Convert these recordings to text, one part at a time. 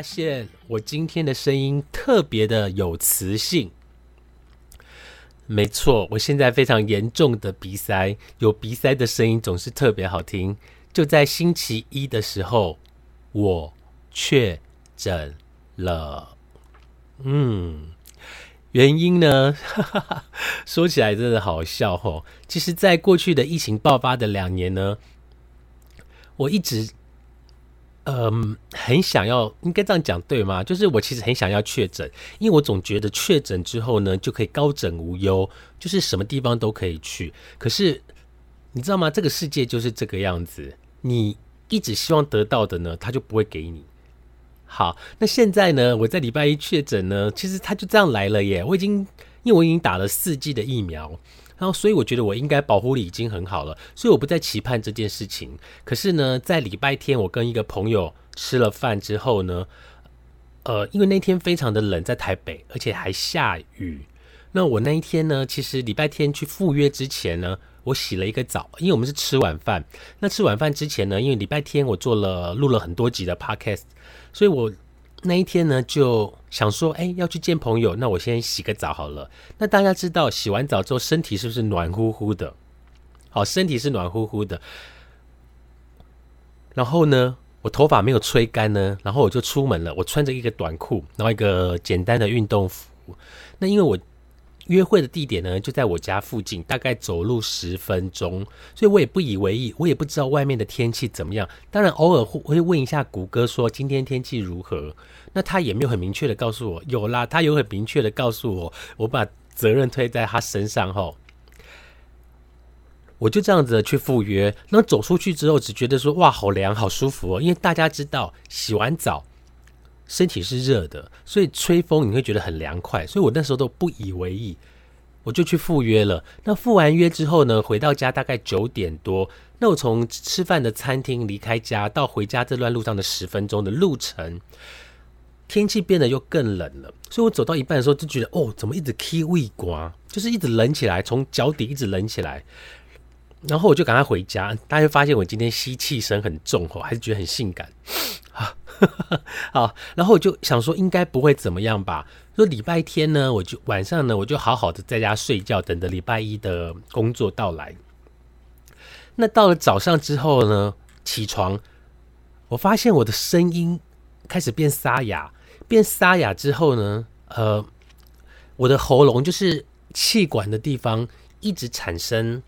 发现我今天的声音特别的有磁性？没错，我现在非常严重的鼻塞，有鼻塞的声音总是特别好听。就在星期一的时候，我确诊了。嗯，原因呢？说起来真的好笑吼。其实，在过去的疫情爆发的两年呢，我一直嗯，很想要，应该这样讲对吗？就是我其实很想要确诊，因为我总觉得确诊之后呢，就可以高枕无忧，就是什么地方都可以去。可是你知道吗？这个世界就是这个样子，你一直希望得到的呢，他就不会给你。好，那现在呢，我在礼拜一确诊呢，其实他就这样来了耶。我已经，因为我已经打了四剂的疫苗。然后，所以我觉得我应该保护力已经很好了，所以我不再期盼这件事情。可是呢，在礼拜天，我跟一个朋友吃了饭之后呢，呃，因为那天非常的冷，在台北，而且还下雨。那我那一天呢，其实礼拜天去赴约之前呢，我洗了一个澡，因为我们是吃晚饭。那吃晚饭之前呢，因为礼拜天我做了录了很多集的 podcast，所以我。那一天呢，就想说，哎，要去见朋友，那我先洗个澡好了。那大家知道，洗完澡之后，身体是不是暖乎乎的？好，身体是暖乎乎的。然后呢，我头发没有吹干呢，然后我就出门了。我穿着一个短裤，然后一个简单的运动服。那因为我约会的地点呢，就在我家附近，大概走路十分钟，所以我也不以为意，我也不知道外面的天气怎么样。当然，偶尔会会问一下谷歌说今天天气如何。那他也没有很明确的告诉我，有啦，他有很明确的告诉我，我把责任推在他身上后，我就这样子去赴约。那走出去之后，只觉得说哇，好凉，好舒服哦。因为大家知道，洗完澡身体是热的，所以吹风你会觉得很凉快。所以我那时候都不以为意，我就去赴约了。那赴完约之后呢，回到家大概九点多。那我从吃饭的餐厅离开家到回家这段路上的十分钟的路程。天气变得又更冷了，所以我走到一半的时候就觉得，哦，怎么一直 k 胃刮，就是一直冷起来，从脚底一直冷起来。然后我就赶快回家，大家就发现我今天吸气声很重哦，还是觉得很性感。好，然后我就想说，应该不会怎么样吧？说礼拜天呢，我就晚上呢，我就好好的在家睡觉，等着礼拜一的工作到来。那到了早上之后呢，起床，我发现我的声音开始变沙哑。变沙哑之后呢，呃，我的喉咙就是气管的地方一直产生，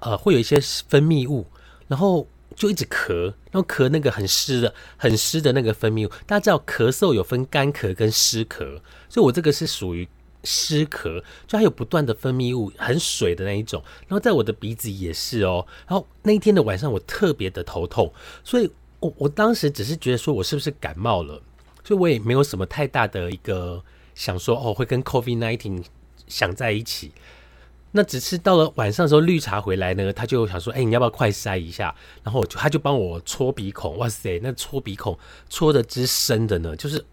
呃，会有一些分泌物，然后就一直咳，然后咳那个很湿的、很湿的那个分泌物。大家知道咳嗽有分干咳跟湿咳，所以我这个是属于湿咳，就还有不断的分泌物，很水的那一种。然后在我的鼻子也是哦。然后那一天的晚上我特别的头痛，所以我我当时只是觉得说我是不是感冒了。所以我也没有什么太大的一个想说哦，会跟 COVID nineteen 想在一起。那只是到了晚上的时候，绿茶回来呢，他就想说，哎，你要不要快塞一下？然后就他就帮我搓鼻孔，哇塞，那搓鼻孔搓的之深的呢，就是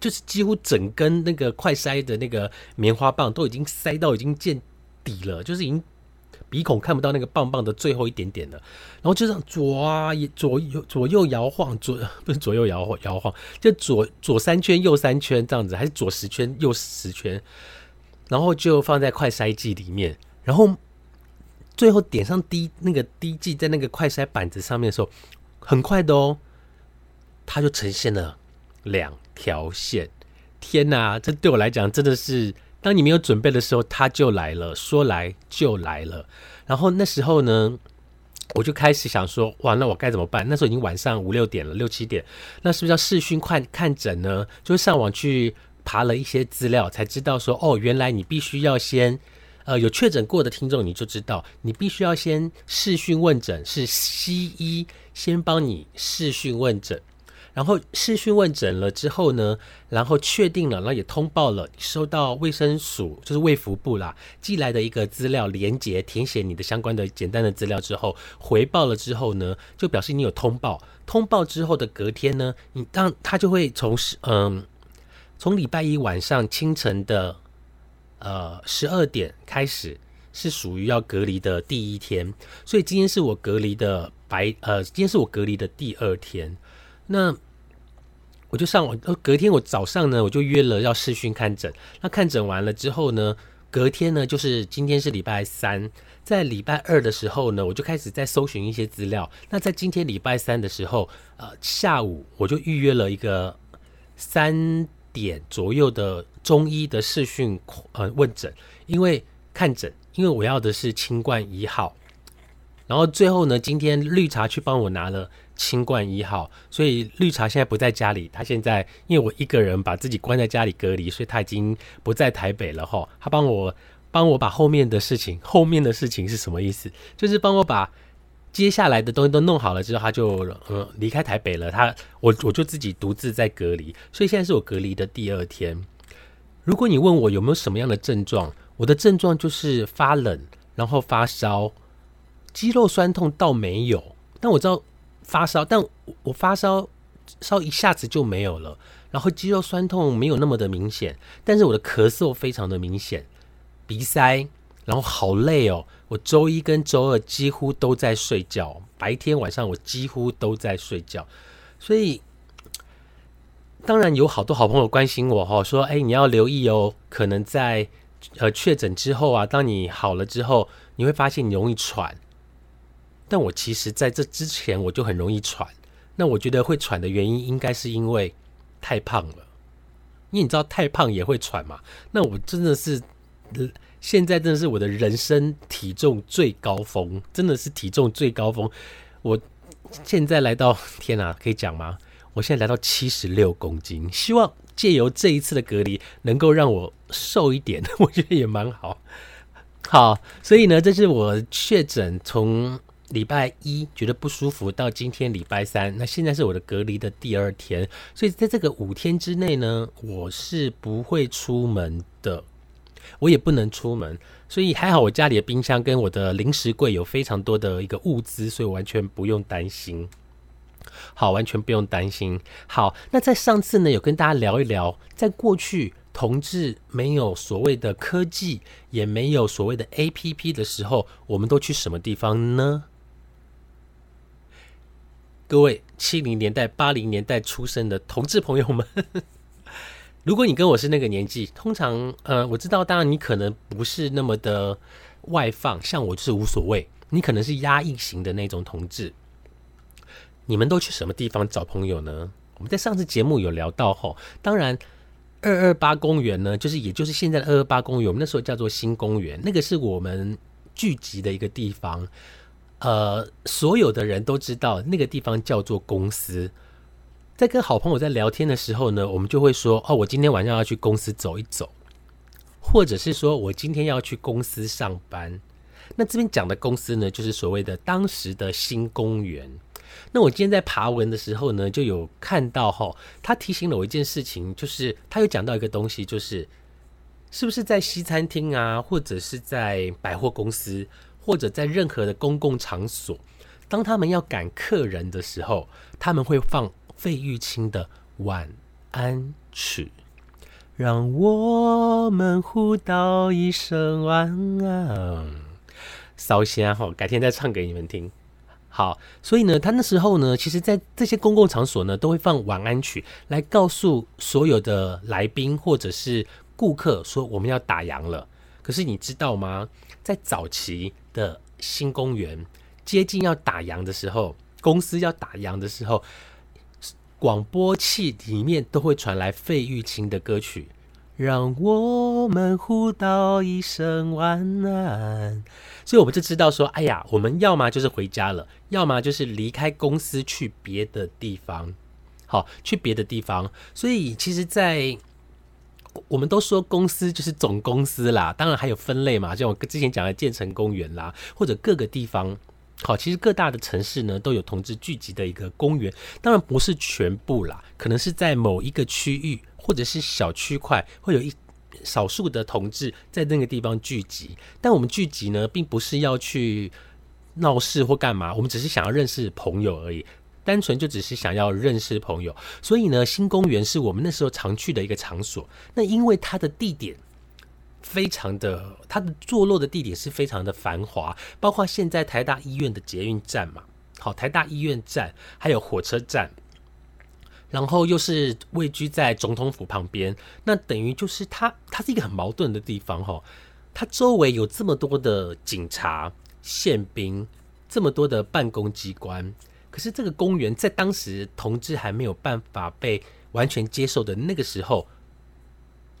就是几乎整根那个快塞的那个棉花棒都已经塞到已经见底了，就是已经。鼻孔看不到那个棒棒的最后一点点了，然后就这样左啊左右左右摇晃，左不是左右摇晃摇晃，就左左三圈右三圈这样子，还是左十圈右十圈，然后就放在快筛剂里面，然后最后点上滴那个滴剂在那个快筛板子上面的时候，很快的哦，它就呈现了两条线。天哪，这对我来讲真的是。当你没有准备的时候，它就来了，说来就来了。然后那时候呢，我就开始想说，哇，那我该怎么办？那时候已经晚上五六点了，六七点，那是不是要视讯看看诊呢？就上网去爬了一些资料，才知道说，哦，原来你必须要先。呃，有确诊过的听众，你就知道，你必须要先视讯问诊，是西医先帮你视讯问诊，然后视讯问诊了之后呢，然后确定了，然后也通报了，收到卫生署就是卫福部啦寄来的一个资料连接，填写你的相关的简单的资料之后，回报了之后呢，就表示你有通报，通报之后的隔天呢，你当他就会从嗯，从礼拜一晚上清晨的。呃，十二点开始是属于要隔离的第一天，所以今天是我隔离的白呃，今天是我隔离的第二天。那我就上网，隔天我早上呢，我就约了要视讯看诊。那看诊完了之后呢，隔天呢，就是今天是礼拜三，在礼拜二的时候呢，我就开始在搜寻一些资料。那在今天礼拜三的时候，呃，下午我就预约了一个三。点左右的中医的视讯呃问诊，因为看诊，因为我要的是清冠一号，然后最后呢，今天绿茶去帮我拿了清冠一号，所以绿茶现在不在家里，他现在因为我一个人把自己关在家里隔离，所以他已经不在台北了哈，他帮我帮我把后面的事情，后面的事情是什么意思？就是帮我把。接下来的东西都弄好了之后，他就呃离开台北了。他我我就自己独自在隔离，所以现在是我隔离的第二天。如果你问我有没有什么样的症状，我的症状就是发冷，然后发烧，肌肉酸痛倒没有。但我知道发烧，但我发烧烧一下子就没有了，然后肌肉酸痛没有那么的明显，但是我的咳嗽非常的明显，鼻塞。然后好累哦，我周一跟周二几乎都在睡觉，白天晚上我几乎都在睡觉，所以当然有好多好朋友关心我哈，说哎你要留意哦，可能在呃确诊之后啊，当你好了之后，你会发现你容易喘，但我其实在这之前我就很容易喘，那我觉得会喘的原因应该是因为太胖了，因为你知道太胖也会喘嘛，那我真的是。现在真的是我的人生体重最高峰，真的是体重最高峰。我现在来到，天哪，可以讲吗？我现在来到七十六公斤，希望借由这一次的隔离，能够让我瘦一点，我觉得也蛮好。好，所以呢，这是我确诊从礼拜一觉得不舒服到今天礼拜三，那现在是我的隔离的第二天，所以在这个五天之内呢，我是不会出门的。我也不能出门，所以还好我家里的冰箱跟我的零食柜有非常多的一个物资，所以完全不用担心。好，完全不用担心。好，那在上次呢，有跟大家聊一聊，在过去同志没有所谓的科技，也没有所谓的 A P P 的时候，我们都去什么地方呢？各位七零年代、八零年代出生的同志朋友们。如果你跟我是那个年纪，通常，呃，我知道，当然你可能不是那么的外放，像我就是无所谓，你可能是压抑型的那种同志。你们都去什么地方找朋友呢？我们在上次节目有聊到吼，当然二二八公园呢，就是也就是现在的二二八公园，我们那时候叫做新公园，那个是我们聚集的一个地方，呃，所有的人都知道那个地方叫做公司。在跟好朋友在聊天的时候呢，我们就会说：“哦，我今天晚上要去公司走一走，或者是说我今天要去公司上班。”那这边讲的公司呢，就是所谓的当时的新公园。那我今天在爬文的时候呢，就有看到哈，他提醒了我一件事情，就是他有讲到一个东西，就是是不是在西餐厅啊，或者是在百货公司，或者在任何的公共场所，当他们要赶客人的时候，他们会放。费玉清的晚安曲，让我们互道一声晚安。烧香哈，改天再唱给你们听。好，所以呢，他那时候呢，其实在这些公共场所呢，都会放晚安曲，来告诉所有的来宾或者是顾客说我们要打烊了。可是你知道吗？在早期的新公园接近要打烊的时候，公司要打烊的时候。广播器里面都会传来费玉清的歌曲，让我们互道一声晚安。所以我们就知道说，哎呀，我们要么就是回家了，要么就是离开公司去别的地方。好，去别的地方。所以其实，在我们都说公司就是总公司啦，当然还有分类嘛，像我之前讲的建成公园啦，或者各个地方。好，其实各大的城市呢都有同志聚集的一个公园，当然不是全部啦，可能是在某一个区域或者是小区块会有一少数的同志在那个地方聚集。但我们聚集呢，并不是要去闹事或干嘛，我们只是想要认识朋友而已。单纯就只是想要认识朋友，所以呢，新公园是我们那时候常去的一个场所。那因为它的地点非常的，它的坐落的地点是非常的繁华，包括现在台大医院的捷运站嘛，好，台大医院站还有火车站，然后又是位居在总统府旁边，那等于就是它，它是一个很矛盾的地方哈。它周围有这么多的警察、宪兵，这么多的办公机关。可是这个公园在当时同志还没有办法被完全接受的那个时候，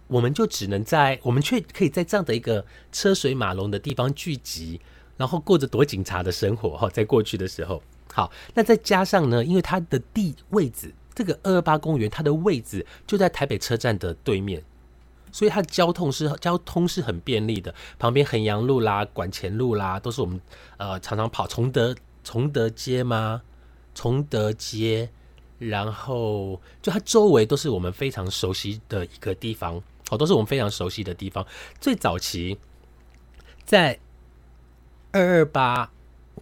我们就只能在我们却可以在这样的一个车水马龙的地方聚集，然后过着躲警察的生活哈。在过去的时候，好，那再加上呢，因为它的地位置，这个二二八公园它的位置就在台北车站的对面，所以它的交通是交通是很便利的。旁边衡阳路啦、管前路啦，都是我们呃常常跑崇德崇德街吗？崇德街，然后就它周围都是我们非常熟悉的一个地方，哦，都是我们非常熟悉的地方。最早期在二二八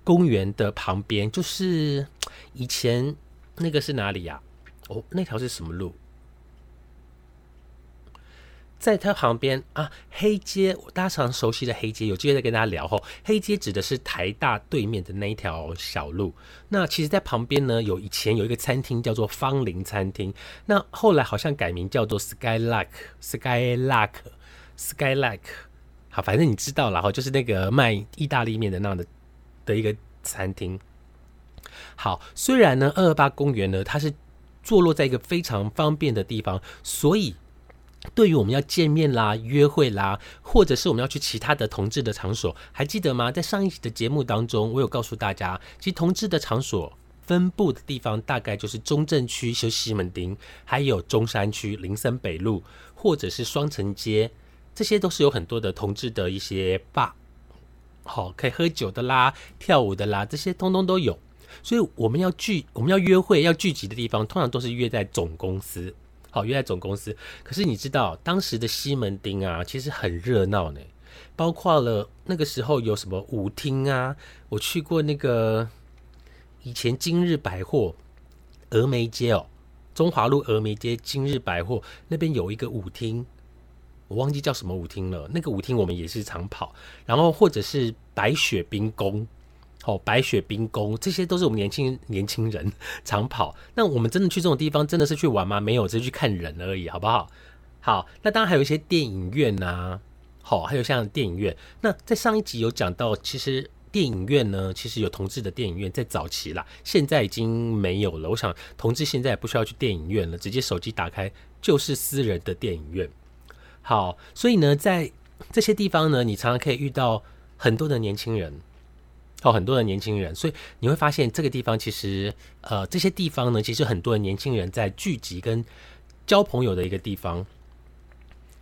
公园的旁边，就是以前那个是哪里呀？哦，那条是什么路？在它旁边啊，黑街，大家常熟悉的黑街，有机会再跟大家聊吼。黑街指的是台大对面的那一条小路。那其实，在旁边呢，有以前有一个餐厅叫做芳林餐厅，那后来好像改名叫做 Skylark，Skylark，Skylark。好，反正你知道了哈，就是那个卖意大利面的那样的的一个餐厅。好，虽然呢，二二八公园呢，它是坐落在一个非常方便的地方，所以。对于我们要见面啦、约会啦，或者是我们要去其他的同志的场所，还记得吗？在上一集的节目当中，我有告诉大家，其实同志的场所分布的地方大概就是中正区、修西门町，还有中山区林森北路，或者是双城街，这些都是有很多的同志的一些吧，好可以喝酒的啦、跳舞的啦，这些通通都有。所以我们要聚、我们要约会、要聚集的地方，通常都是约在总公司。好，约在总公司。可是你知道，当时的西门町啊，其实很热闹呢。包括了那个时候有什么舞厅啊，我去过那个以前今日百货峨眉街哦，中华路峨眉街今日百货那边有一个舞厅，我忘记叫什么舞厅了。那个舞厅我们也是常跑，然后或者是白雪冰宫。哦，白雪冰宫，这些都是我们年轻年轻人 常跑。那我们真的去这种地方，真的是去玩吗？没有，只是去看人而已，好不好？好，那当然还有一些电影院呐。好，还有像电影院。那在上一集有讲到，其实电影院呢，其实有同志的电影院，在早期啦，现在已经没有了。我想，同志现在也不需要去电影院了，直接手机打开就是私人的电影院。好，所以呢，在这些地方呢，你常常可以遇到很多的年轻人。哦，很多的年轻人，所以你会发现这个地方其实，呃，这些地方呢，其实很多的年轻人在聚集跟交朋友的一个地方。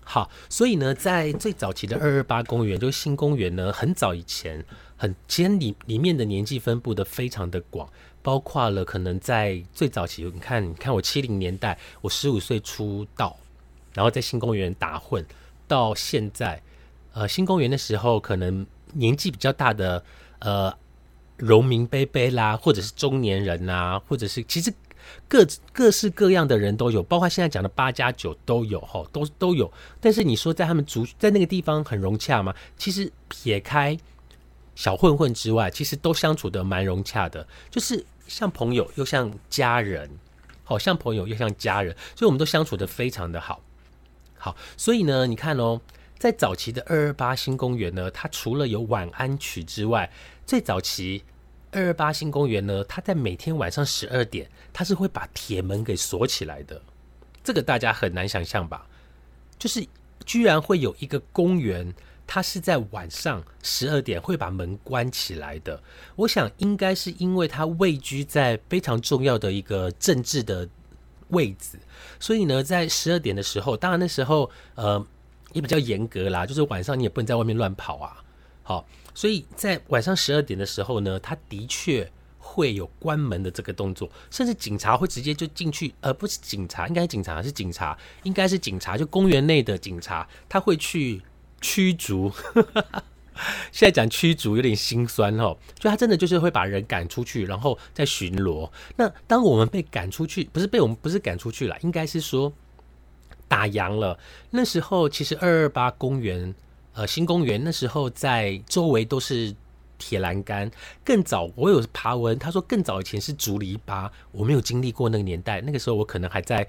好，所以呢，在最早期的二二八公园，就是新公园呢，很早以前，很其实里里面的年纪分布的非常的广，包括了可能在最早期，你看，你看我七零年代，我十五岁出道，然后在新公园打混，到现在，呃，新公园的时候，可能年纪比较大的。呃，农民伯伯啦，或者是中年人呐，或者是其实各各式各样的人都有，包括现在讲的八加九都有哈，都都有。但是你说在他们族在那个地方很融洽吗？其实撇开小混混之外，其实都相处的蛮融洽的，就是像朋友又像家人，好像朋友又像家人，所以我们都相处的非常的好。好，所以呢，你看哦。在早期的二二八新公园呢，它除了有晚安曲之外，最早期二二八新公园呢，它在每天晚上十二点，它是会把铁门给锁起来的。这个大家很难想象吧？就是居然会有一个公园，它是在晚上十二点会把门关起来的。我想应该是因为它位居在非常重要的一个政治的位置，所以呢，在十二点的时候，当然那时候呃也比较严格啦，就是晚上你也不能在外面乱跑啊。好，所以在晚上十二点的时候呢，他的确。会有关门的这个动作，甚至警察会直接就进去，而不是警察，应该是警察，是警察，应该是警察，就公园内的警察，他会去驱逐。现在讲驱逐有点心酸哦，就他真的就是会把人赶出去，然后再巡逻。那当我们被赶出去，不是被我们不是赶出去了，应该是说打烊了。那时候其实二二八公园，呃，新公园那时候在周围都是。铁栏杆更早，我有爬文，他说更早以前是竹篱笆，我没有经历过那个年代，那个时候我可能还在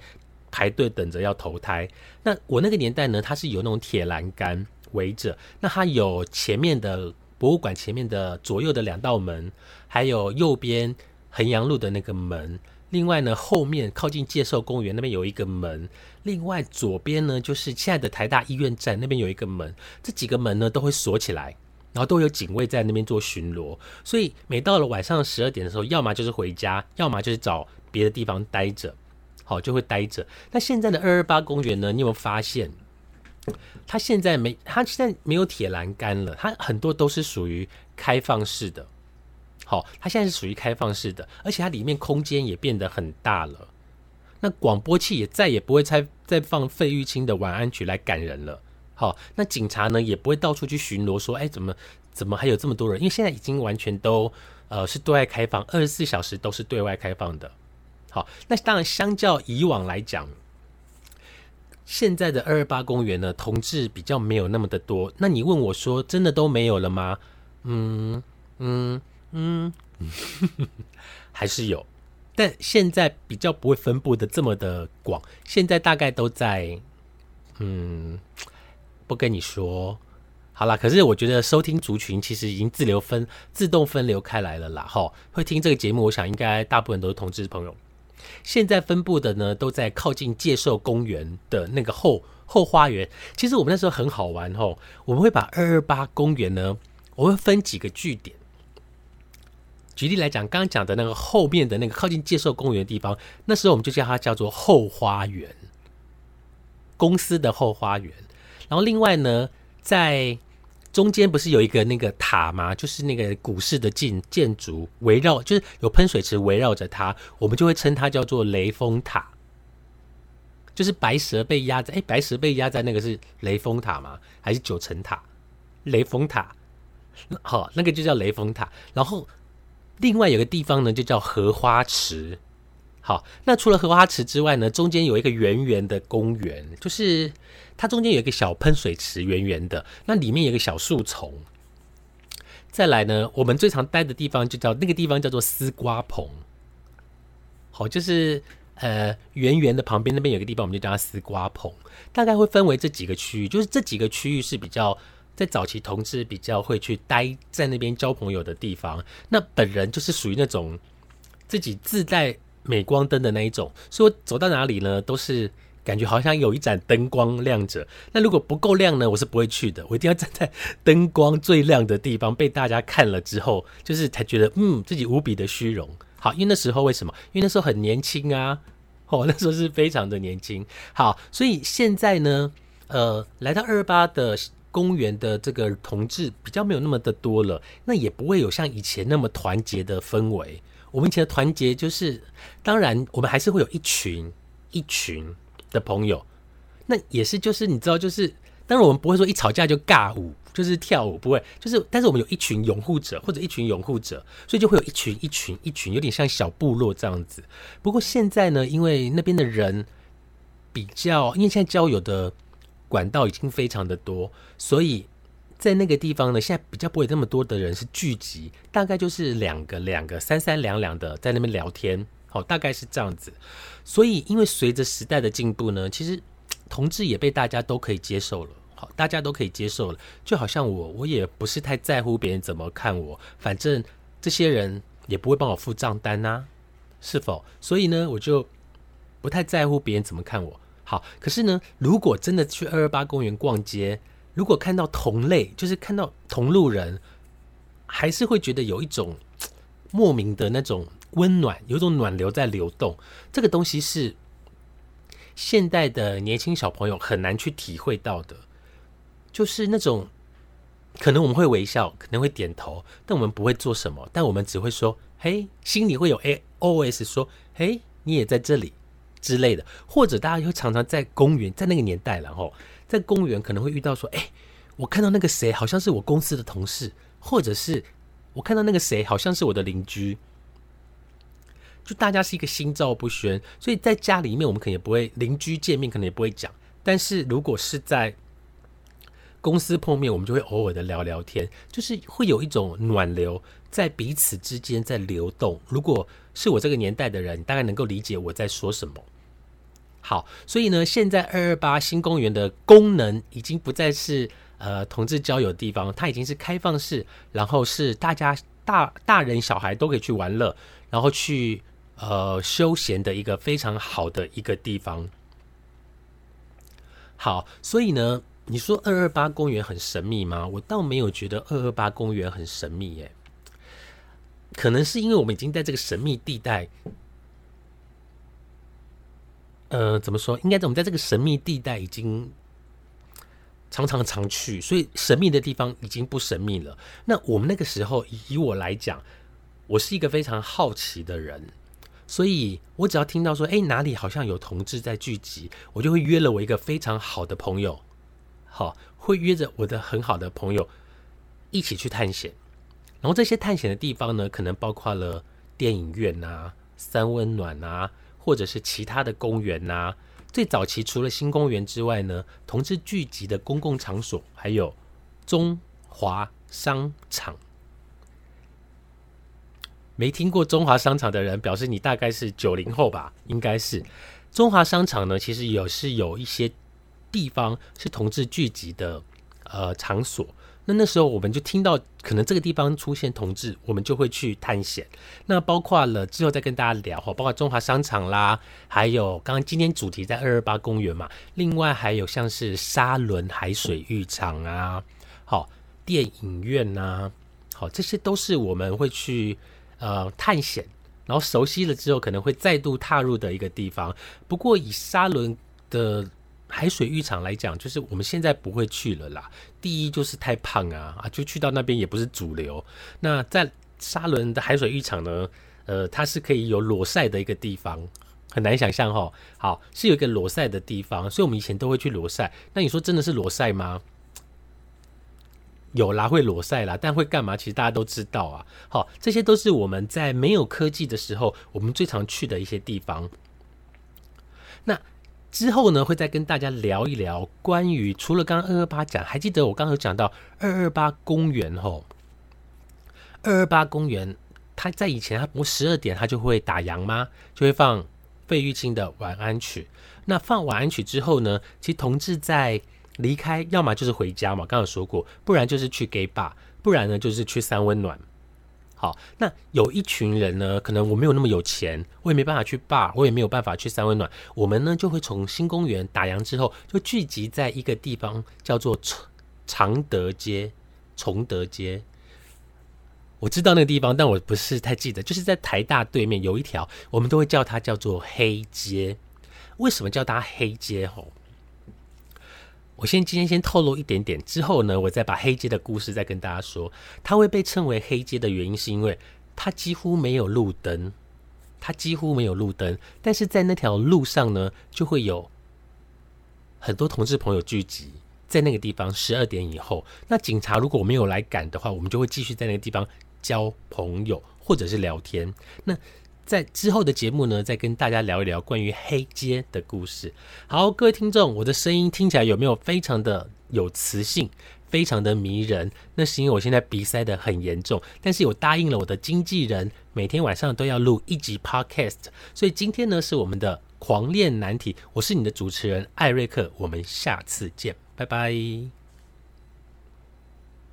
排队等着要投胎。那我那个年代呢，它是有那种铁栏杆围着，那它有前面的博物馆前面的左右的两道门，还有右边衡阳路的那个门，另外呢后面靠近介寿公园那边有一个门，另外左边呢就是现在的台大医院站那边有一个门，这几个门呢都会锁起来。然后都有警卫在那边做巡逻，所以每到了晚上十二点的时候，要么就是回家，要么就是找别的地方待着，好就会待着。那现在的二二八公园呢？你有没有发现，它现在没，它现在没有铁栏杆了，它很多都是属于开放式的。好，它现在是属于开放式的，而且它里面空间也变得很大了。那广播器也再也不会再再放费玉清的晚安曲来赶人了。好，那警察呢也不会到处去巡逻，说，哎，怎么怎么还有这么多人？因为现在已经完全都呃是对外开放，二十四小时都是对外开放的。好，那当然相较以往来讲，现在的二二八公园呢，同志比较没有那么的多。那你问我说，真的都没有了吗？嗯嗯嗯，还是有，但现在比较不会分布的这么的广，现在大概都在嗯。不跟你说，好啦。可是我觉得收听族群其实已经自流分自动分流开来了啦。哈，会听这个节目，我想应该大部分都是同志朋友。现在分布的呢，都在靠近介寿公园的那个后后花园。其实我们那时候很好玩吼，我们会把二二八公园呢，我们分几个据点。举例来讲，刚刚讲的那个后面的那个靠近介寿公园的地方，那时候我们就叫它叫做后花园，公司的后花园。然后另外呢，在中间不是有一个那个塔吗？就是那个古式的建建筑围绕，就是有喷水池围绕着它，我们就会称它叫做雷峰塔。就是白蛇被压在，哎，白蛇被压在那个是雷峰塔吗？还是九层塔？雷峰塔，好，那个就叫雷峰塔。然后另外有个地方呢，就叫荷花池。好，那除了荷花池之外呢，中间有一个圆圆的公园，就是它中间有一个小喷水池，圆圆的，那里面有一个小树丛。再来呢，我们最常待的地方就叫那个地方叫做丝瓜棚。好，就是呃圆圆的旁边那边有个地方，我们就叫它丝瓜棚。大概会分为这几个区域，就是这几个区域是比较在早期同志比较会去待在那边交朋友的地方。那本人就是属于那种自己自带。镁光灯的那一种，所以我走到哪里呢，都是感觉好像有一盏灯光亮着。那如果不够亮呢，我是不会去的。我一定要站在灯光最亮的地方，被大家看了之后，就是才觉得嗯，自己无比的虚荣。好，因为那时候为什么？因为那时候很年轻啊，哦，那时候是非常的年轻。好，所以现在呢，呃，来到二八的公园的这个同志比较没有那么的多了，那也不会有像以前那么团结的氛围。我们以前的团结就是，当然我们还是会有一群一群的朋友，那也是就是你知道就是，当然我们不会说一吵架就尬舞，就是跳舞不会，就是但是我们有一群拥护者或者一群拥护者，所以就会有一群一群一群，有点像小部落这样子。不过现在呢，因为那边的人比较，因为现在交友的管道已经非常的多，所以。在那个地方呢，现在比较不会那么多的人是聚集，大概就是两个两个三三两两的在那边聊天，好，大概是这样子。所以，因为随着时代的进步呢，其实 同志也被大家都可以接受了，好，大家都可以接受了。就好像我，我也不是太在乎别人怎么看我，反正这些人也不会帮我付账单呐，是否？所以呢，我就不太在乎别人怎么看我。好，可是呢，如果真的去二二八公园逛街，如果看到同类，就是看到同路人，还是会觉得有一种莫名的那种温暖，有种暖流在流动。这个东西是现代的年轻小朋友很难去体会到的，就是那种可能我们会微笑，可能会点头，但我们不会做什么，但我们只会说：“嘿，心里会有 A O S 说：‘嘿，你也在这里。’”之类的，或者大家会常常在公园，在那个年代，然后在公园可能会遇到说：“哎，我看到那个谁，好像是我公司的同事，或者是我看到那个谁，好像是我的邻居。”就大家是一个心照不宣，所以在家里面我们可能也不会邻居见面，可能也不会讲。但是如果是在公司碰面，我们就会偶尔的聊聊天，就是会有一种暖流在彼此之间在流动。如果是我这个年代的人，大概能够理解我在说什么。好，所以呢，现在二二八新公园的功能已经不再是呃同志交友的地方，它已经是开放式，然后是大家大大人小孩都可以去玩乐，然后去呃休闲的一个非常好的一个地方。好，所以呢，你说二二八公园很神秘吗？我倒没有觉得二二八公园很神秘耶，可能是因为我们已经在这个神秘地带。呃，怎么说？应该我们在这个神秘地带已经常常常去，所以神秘的地方已经不神秘了。那我们那个时候，以我来讲，我是一个非常好奇的人，所以我只要听到说，哎，哪里好像有同志在聚集，我就会约了我一个非常好的朋友，好，会约着我的很好的朋友一起去探险。然后这些探险的地方呢，可能包括了电影院啊、三温暖啊。或者是其他的公园呐，最早期除了新公园之外呢，同志聚集的公共场所还有中华商场。没听过中华商场的人，表示你大概是九零后吧？应该是中华商场呢，其实有是有一些地方是同志聚集的呃场所。那那时候我们就听到可能这个地方出现同志，我们就会去探险。那包括了之后再跟大家聊哈，包括中华商场啦，还有刚刚今天主题在二二八公园嘛，另外还有像是沙伦海水浴场啊，好电影院呐，好这些都是我们会去呃探险，然后熟悉了之后可能会再度踏入的一个地方。不过以沙伦的。海水浴场来讲，就是我们现在不会去了啦。第一就是太胖啊，啊，就去到那边也不是主流。那在沙伦的海水浴场呢，呃，它是可以有裸晒的一个地方，很难想象哈。好，是有一个裸晒的地方，所以我们以前都会去裸晒。那你说真的是裸晒吗？有啦，会裸晒啦，但会干嘛？其实大家都知道啊。好，这些都是我们在没有科技的时候，我们最常去的一些地方。那。之后呢，会再跟大家聊一聊关于除了刚刚二二八讲，还记得我刚刚有讲到二二八公园吼，二二八公园，它在以前它不十二点它就会打烊吗？就会放费玉清的晚安曲。那放晚安曲之后呢，其实同志在离开，要么就是回家嘛，刚刚说过，不然就是去 gay bar，不然呢就是去三温暖。好，那有一群人呢，可能我没有那么有钱，我也没办法去 bar，我也没有办法去三温暖。我们呢就会从新公园打烊之后，就聚集在一个地方，叫做崇常德街、崇德街。我知道那个地方，但我不是太记得，就是在台大对面有一条，我们都会叫它叫做黑街。为什么叫它黑街？吼？我先今天先透露一点点，之后呢，我再把黑街的故事再跟大家说。它会被称为黑街的原因，是因为它几乎没有路灯，它几乎没有路灯，但是在那条路上呢，就会有很多同志朋友聚集在那个地方。十二点以后，那警察如果没有来赶的话，我们就会继续在那个地方交朋友或者是聊天。那在之后的节目呢，再跟大家聊一聊关于黑街的故事。好，各位听众，我的声音听起来有没有非常的有磁性，非常的迷人？那是因为我现在鼻塞的很严重，但是我答应了我的经纪人，每天晚上都要录一集 podcast。所以今天呢，是我们的狂恋难题，我是你的主持人艾瑞克，我们下次见，拜拜。